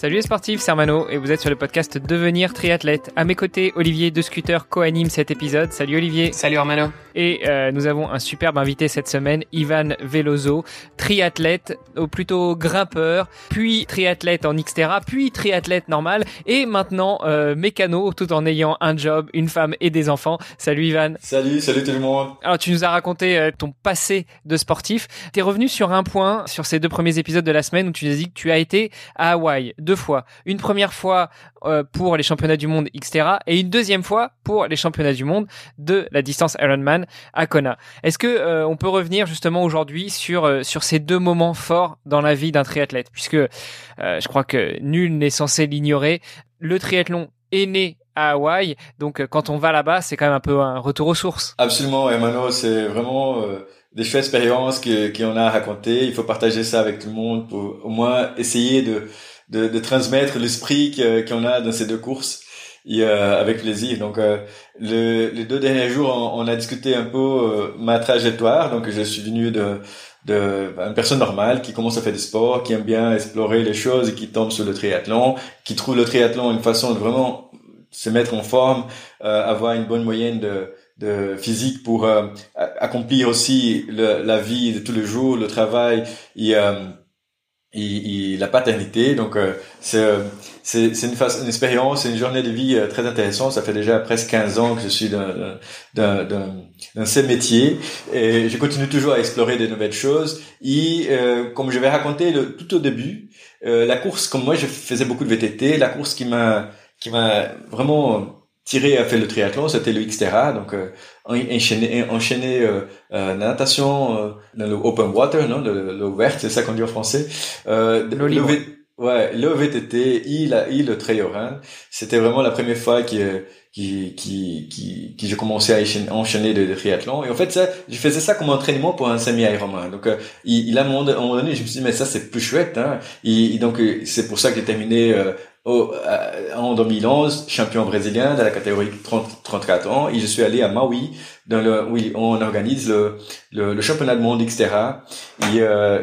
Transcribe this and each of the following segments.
Salut les sportifs, c'est Armano et vous êtes sur le podcast Devenir triathlète. À mes côtés, Olivier de Scooter co-anime cet épisode. Salut Olivier. Salut Armano. Et euh, nous avons un superbe invité cette semaine, Ivan Veloso, triathlète, ou plutôt grimpeur, puis triathlète en Xterra, puis triathlète normal, et maintenant euh, mécano, tout en ayant un job, une femme et des enfants. Salut Ivan. Salut, salut tout le monde. Alors tu nous as raconté euh, ton passé de sportif. T'es revenu sur un point sur ces deux premiers épisodes de la semaine où tu nous as dit que tu as été à Hawaï deux fois. Une première fois euh, pour les championnats du monde Xterra et une deuxième fois pour les championnats du monde de la distance Ironman à Kona. Est-ce que euh, on peut revenir justement aujourd'hui sur euh, sur ces deux moments forts dans la vie d'un triathlète? Puisque je crois que nul n'est censé l'ignorer. Le triathlon est né à Hawaï, donc quand on va là-bas, c'est quand même un peu un retour aux sources. Absolument, Emmanuel, c'est vraiment des chouettes expériences qu'on a à raconter. Il faut partager ça avec tout le monde pour au moins essayer de de, de transmettre l'esprit qu'on a dans ces deux courses et, euh, avec plaisir. Donc, euh, le, les deux derniers jours, on, a discuté un peu euh, ma trajectoire. Donc, je suis venu de, de une personne normale qui commence à faire du sport, qui aime bien explorer les choses et qui tombe sur le triathlon, qui trouve le triathlon une façon de vraiment se mettre en forme, avoir une bonne moyenne de, de physique pour accomplir aussi le, la vie de tous les jours, le travail et et, la paternité. Donc euh, c'est c'est c'est une, une expérience, une journée de vie euh, très intéressante. Ça fait déjà presque 15 ans que je suis dans dans dans, dans ce métier et je continue toujours à explorer de nouvelles choses. Et euh, comme je vais raconter le, tout au début, la course comme moi je faisais beaucoup de VTT, la course qui m'a qui m'a vraiment tiré a fait le triathlon, c'était le Xterra, donc euh, enchaîné, enchaîné euh, euh, natation euh, dans le open water, non, l'eau verte, c'est ça qu'on dit en français. Euh, le, le, ouais, le VTT, il a, il le trail run. C'était vraiment la première fois que qui qui qui, qui j'ai commencé à enchaîner, des triathlons et en fait ça je faisais ça comme entraînement pour un semi Ironman donc il, il a à un moment donné je me suis dit mais ça c'est plus chouette hein et, donc c'est pour ça que j'ai terminé euh, en 2011, champion brésilien de la catégorie 30, 34 ans, et je suis allé à Maui, dans le, où on organise le, le, le championnat du monde Xterra. Et, euh,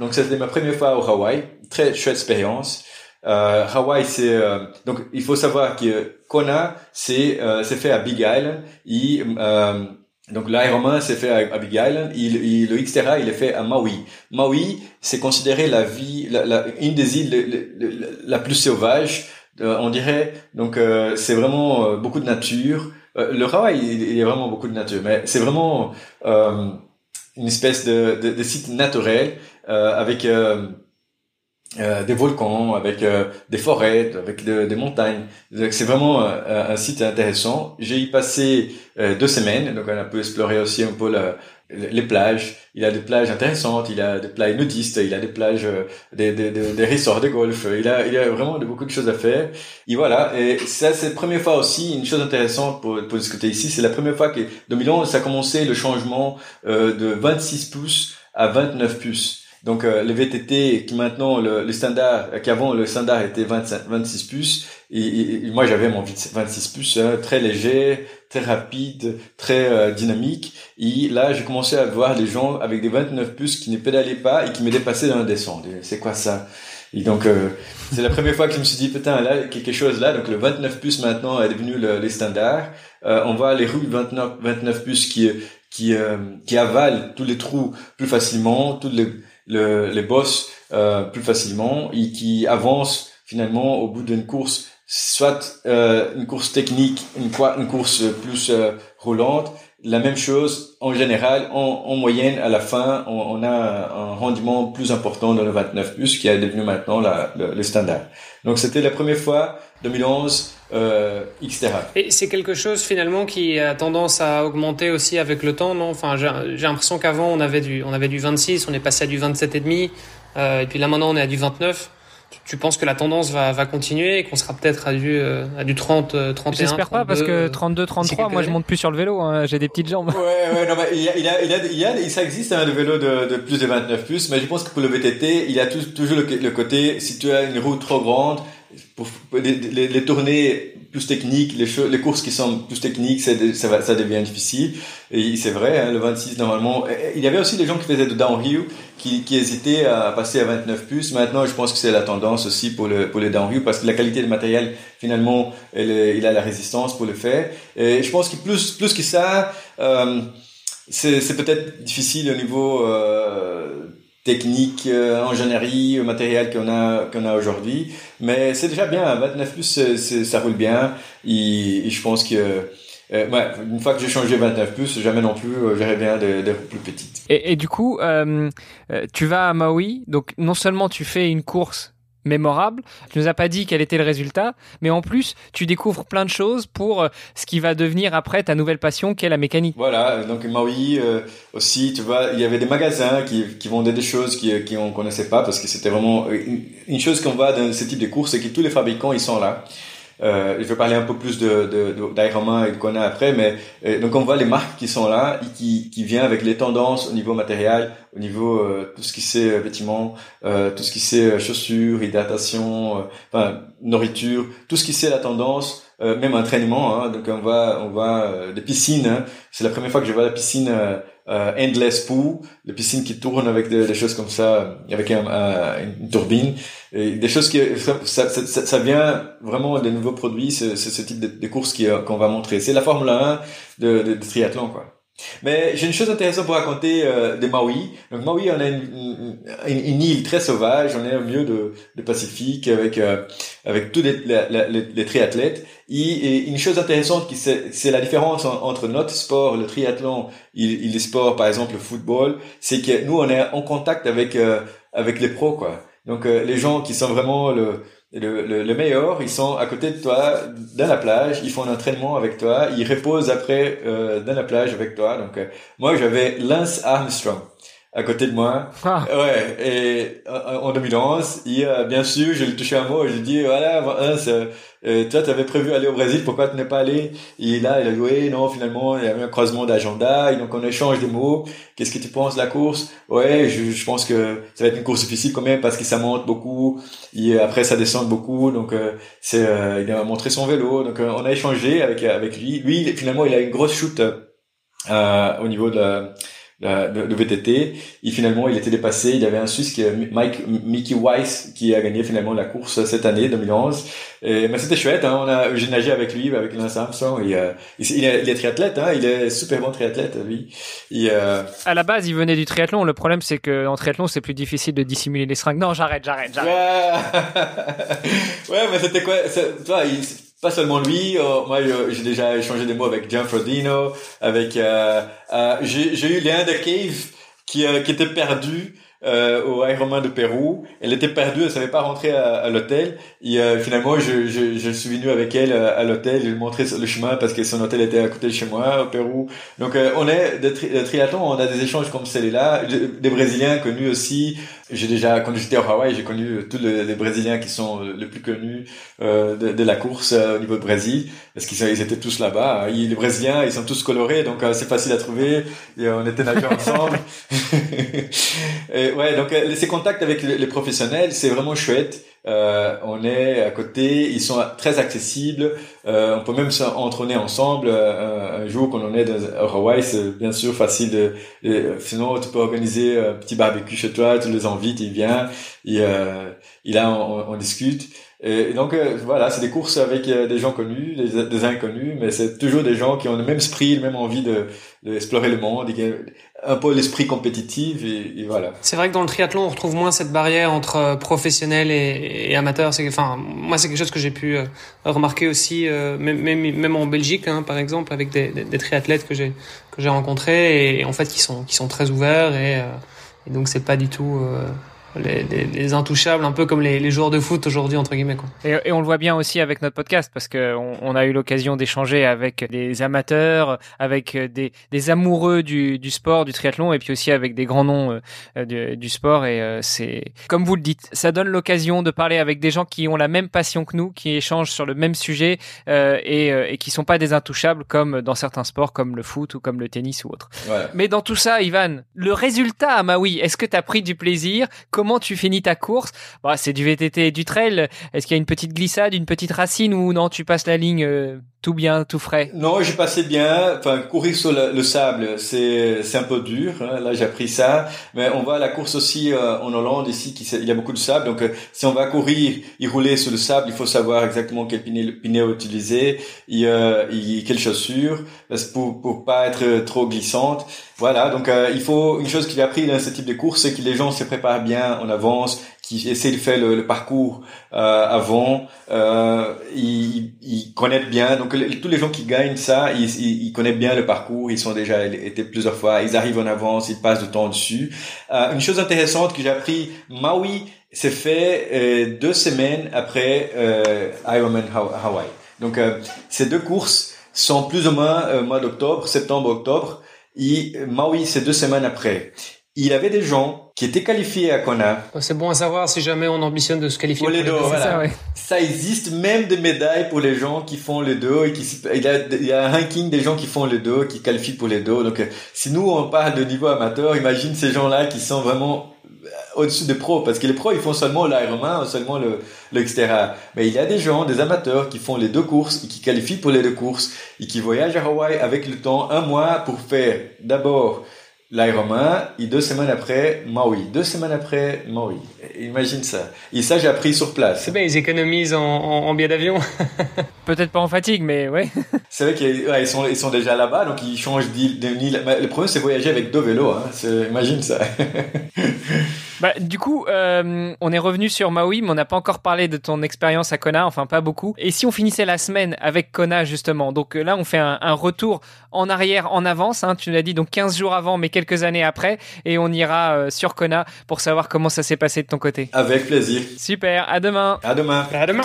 donc c'était ma première fois au Hawaï, très chouette expérience. Euh, Hawaï, c'est euh, donc il faut savoir que Kona, c'est euh, fait à Big Island. Et, euh, donc l'Ironman s'est fait à, Big Island, il, le Xterra il est fait à Maui. Maui, c'est considéré la vie, la, une des îles la, plus sauvage, euh, on dirait. Donc euh, c'est vraiment euh, beaucoup de nature. le Hawaï, il, y a vraiment beaucoup de nature, mais c'est vraiment une espèce de, de, de site naturel avec euh, des volcans, avec euh, des forêts, avec des montagnes. C'est vraiment euh, un site intéressant. J'ai y passé deux semaines, donc on a pu explorer aussi un peu la, les plages. Il a des plages intéressantes, il a des plages nudistes, il a des plages, des, des, des, des resorts de golf. Il a, il a vraiment beaucoup de choses à faire. Et voilà. Et ça, c'est la première fois aussi, une chose intéressante pour, pour discuter ici, c'est la première fois que 2011, ça a commencé le changement de 26 pouces à 29 pouces. Donc euh, le VTT qui maintenant le, le standard qu'avant le standard était 25, 26 puces et, moi j'avais mon 26 puces hein, très léger, très rapide, très euh, dynamique et là j'ai commencé à voir les gens avec des 29 puces qui ne pédalaient pas et qui me dépassaient dans la descente. C'est quoi ça? Et donc euh, c'est la première fois que je me suis dit putain là quelque chose là donc le 29 puces maintenant est devenu le, les standards. on voit les roues 29 29 puces qui qui qui avalent tous les trous plus facilement, tous les le, les boss euh, plus facilement et qui avance finalement au bout d'une course, soit euh, une course technique, une, une course plus euh, roulante. La même chose en général, en, en moyenne, à la fin, on, on, a un rendement plus important dans le 29 plus qui est devenu maintenant la, le, le standard. Donc c'était la première fois 2011 euh, etc. Et c'est quelque chose finalement qui a tendance à augmenter aussi avec le temps, non? Enfin, j'ai l'impression qu'avant on avait du on avait du 26, on est passé à du 27 et demi, euh, et puis là maintenant on est à du 29. Tu penses que la tendance va, va continuer et qu'on sera peut-être à du, à du 30, 31 J'espère pas parce que 32, 33, moi je monte plus sur le vélo, hein, j'ai des petites jambes. Ouais, ouais, non, mais il y a, il a, il a, il y a ça existe un hein, de vélo de, de, plus de 29 plus, mais je pense que pour le VTT, il y a toujours le, le côté, si tu as une route trop grande, pour les, les, les, tournées plus techniques, les, les courses qui sont plus techniques, ça, ça, devient difficile. Et c'est vrai, hein, le 26 normalement. Il y avait aussi des gens qui faisaient de downhill, qui, qui hésitaient à passer à 29 plus. Maintenant, je pense que c'est la tendance aussi pour le pour les downhill parce que la qualité du matériel, finalement, il a la résistance pour le faire. Et je pense que plus plus que ça, euh, c'est peut-être difficile au niveau euh, technique, euh, ingénierie, matériel qu'on a qu'on a aujourd'hui. Mais c'est déjà bien. 29 plus, ça roule bien. Et, je pense que euh, ouais, une fois que j'ai changé 29 plus, jamais non plus, euh, j'irai bien des plus petites. Et, et du coup, euh, euh, tu vas à Maui, donc non seulement tu fais une course mémorable. Tu nous as pas dit quel était le résultat, mais en plus, tu découvres plein de choses pour euh, ce qui va devenir après ta nouvelle passion, qui est la mécanique. Voilà, donc Maui euh, aussi, tu vois, il y avait des magasins qui, qui vendaient des choses qui qui on connaissait pas parce que c'était vraiment une, une chose qu'on voit dans ce type de course, c'est que tous les fabricants ils sont là. Euh, je vais parler un peu plus de, de, et de qu'on a après, mais euh, donc on voit les marques qui sont là et qui, qui viennent avec les tendances au niveau matériel, au niveau euh, tout ce qui c'est euh, vêtements, euh, tout ce qui c'est chaussures, hydratation, enfin nourriture, tout ce qui c'est la tendance, même entraînement. Hein, donc on voit on voit des piscines. Hein. C'est la première fois que je vois la piscine euh, endless pool, les piscines qui tournent avec des, choses comme ça, avec un, une turbine, des choses qui ça, ça, vient vraiment des nouveaux produits, c'est ce type de, de courses qu'on va montrer. C'est la Formule 1 de, de, de triathlon, quoi. Mais j'ai une chose intéressante pour raconter euh, de Maui. Donc Maui, on a une, une, une, île très sauvage. On est au milieu de, de Pacifique avec euh, avec tous les, les, les, triathlètes. Et, une chose intéressante, c'est la différence entre notre sport, le triathlon, et, et les sports, par exemple le football, c'est que nous on est en contact avec euh, avec les pros, quoi. Donc euh, les gens qui sont vraiment le le, le, le, meilleur, ils sont à côté de toi, dans la plage, ils font un entraînement avec toi, ils reposent après euh, dans la plage avec toi. Donc euh, moi j'avais Lance Armstrong à côté de moi. Ah. Ouais, et en 2011, il, bien sûr, je lui touché un mot et j'ai dit voilà, Lance, euh, toi, tu avais prévu aller au Brésil, pourquoi tu n'es pas allé? Et là, il a dit, non, finalement, il y avait un croisement d'agenda, et donc on échange des mots. Qu'est-ce que tu penses de la course? Ouais, je, je, pense que ça va être une course difficile quand même, parce que ça monte beaucoup, et après ça descend beaucoup, donc euh, c'est, euh, il a montré son vélo, donc euh, on a échangé avec avec lui. Lui, finalement, il a une grosse chute au niveau de de, de, VTT. Et finalement, il était dépassé. Il y avait un Suisse, qui, Mike, Mickey Weiss, qui a gagné finalement la course cette année, 2011. Et, mais c'était chouette. Hein. On a, j'ai nagé avec lui, avec Lance Armstrong. Et, euh, il, est, il est triathlète. Hein. Il est super bon triathlète, lui. Et, euh... À la base, il venait du triathlon. Le problème, c'est que en triathlon, c'est plus difficile de dissimuler les seringues. Non, j'arrête, j'arrête, j'arrête. Ouais, mais c'était quoi? Toi, il pas seulement lui. Euh, moi, j'ai déjà échangé des mots avec John Frodino, avec euh, euh, j'ai eu de Cave qui, qui était perdu euh, au Ironman de Pérou. Elle était perdue, elle savait pas rentrer à, à l'hôtel. Et euh, finalement, je, je, je, suis venu avec elle à l'hôtel. Je lui ai montré le chemin parce que son hôtel était à côté de chez moi au Pérou. Donc, on est de, tri triathlon, on a des échanges comme celui-là. Des Brésiliens connus aussi. J'ai déjà, quand j'étais au Hawaï, j'ai connu tous les, Brésiliens qui sont les plus connus euh, de, de, la course euh, au niveau de Brésil, parce qu'ils ils étaient tous là-bas. Les Brésiliens, ils sont tous colorés, donc euh, c'est facile à trouver. Et on était nageurs ensemble. et ouais, donc ces contacts avec les professionnels, c'est vraiment chouette. Euh, on est à côté, ils sont très accessibles. Euh, on peut même s'entraîner ensemble. Euh, un jour, quand on est dans Hawaï, c'est bien sûr facile. De, sinon, tu peux organiser un petit barbecue chez toi, tu les invites, ils viennent, et, et là, on, on discute. Et donc euh, voilà, c'est des courses avec euh, des gens connus, des, des inconnus, mais c'est toujours des gens qui ont le même esprit, le même envie de d'explorer le monde, un peu l'esprit compétitif et, voilà. C'est vrai que dans le triathlon, on retrouve moins cette barrière entre euh, professionnels et, et amateurs. C'est enfin moi c'est quelque chose que j'ai pu remarquer aussi, même, même même en Belgique hein, par exemple, avec des triathlètes que j'ai que j'ai rencontrés et, en fait qui sont qui sont très ouverts et, et donc c'est pas du tout les, les, les, intouchables, un peu comme les, les joueurs de foot aujourd'hui entre guillemets. Quoi. Et, et, on le voit bien aussi avec notre podcast parce que on, on a eu l'occasion d'échanger avec des amateurs, avec des, des amoureux du, du, sport, du triathlon, et puis aussi avec des grands noms euh, du, du, sport. Et euh, c'est comme vous le dites, ça donne l'occasion de parler avec des gens qui ont la même passion que nous, qui échangent sur le même sujet euh, et, et qui sont pas des intouchables comme dans certains sports, comme le foot ou comme le tennis ou autre. Voilà. Mais dans tout ça, Ivan, le résultat à Maui, est-ce que tu as pris du plaisir? Comment tu finis ta course bah, C'est du VTT et du trail. Est-ce qu'il y a une petite glissade, une petite racine ou non, tu passes la ligne euh, tout bien, tout frais Non, j'ai passé bien. Enfin, courir sur le, le sable, c'est c'est un peu dur. Hein. Là, j'ai appris ça. Mais on va à la course aussi euh, en Hollande ici, qui, il y a beaucoup de sable. Donc, euh, si on va courir, y rouler sur le sable, il faut savoir exactement quel pinet utiliser, y, euh, quelles chaussures, pour pour pas être trop glissante. Voilà. Donc, euh, il faut une chose que j'ai appris dans ce type de course, c'est que les gens se préparent bien en avance, qui essaient de faire le, le parcours euh, avant, euh, ils, ils, connaissent bien. Donc tous les gens qui gagnent ça, ils, ils, ils, connaissent bien le parcours. Ils sont déjà été plusieurs fois. Ils arrivent en avance, ils passent du temps dessus. Euh, une chose intéressante que j'ai appris, Maui s'est fait euh, deux semaines après euh, Ironman Hawaii. Donc ces deux courses sont plus ou moins mois d'octobre, septembre, octobre. Et Maui, c'est deux semaines après il avait des gens qui étaient qualifiés à Kona. C'est bon à savoir si jamais on ambitionne de se qualifier pour les deux. Voilà. Ça, ouais. ça, existe même des médailles pour les gens qui font les deux et qui il y a, il y a un ranking des gens qui font les deux, qui qualifient pour les deux. Donc si nous on parle de niveau amateur, imagine ces gens-là qui sont vraiment au-dessus des pros parce que les pros ils font seulement l'Ironman, seulement le, le etc. Mais il y a des gens, des amateurs qui font les deux courses et qui qualifient pour les deux courses et qui voyagent à Hawaï avec le temps un mois pour faire d'abord l'Ironman, et deux semaines après, Maui. Deux semaines après, Maui. Imagine ça. Et ça, j'ai appris sur place. C'est bien, ils économisent en, en, en billet d'avion. Peut-être pas en fatigue, mais ouais. c'est vrai qu'ils ouais, sont, ils sont déjà là-bas, donc ils changent d'île. Le problème, c'est voyager avec deux vélos. Hein. Imagine ça. Bah, du coup, euh, on est revenu sur Maui, mais on n'a pas encore parlé de ton expérience à Kona, enfin pas beaucoup. Et si on finissait la semaine avec Kona, justement? Donc euh, là, on fait un, un retour en arrière, en avance, hein, tu l'as dit, donc 15 jours avant, mais quelques années après, et on ira euh, sur Kona pour savoir comment ça s'est passé de ton côté. Avec plaisir. Super, à demain. À demain. À demain.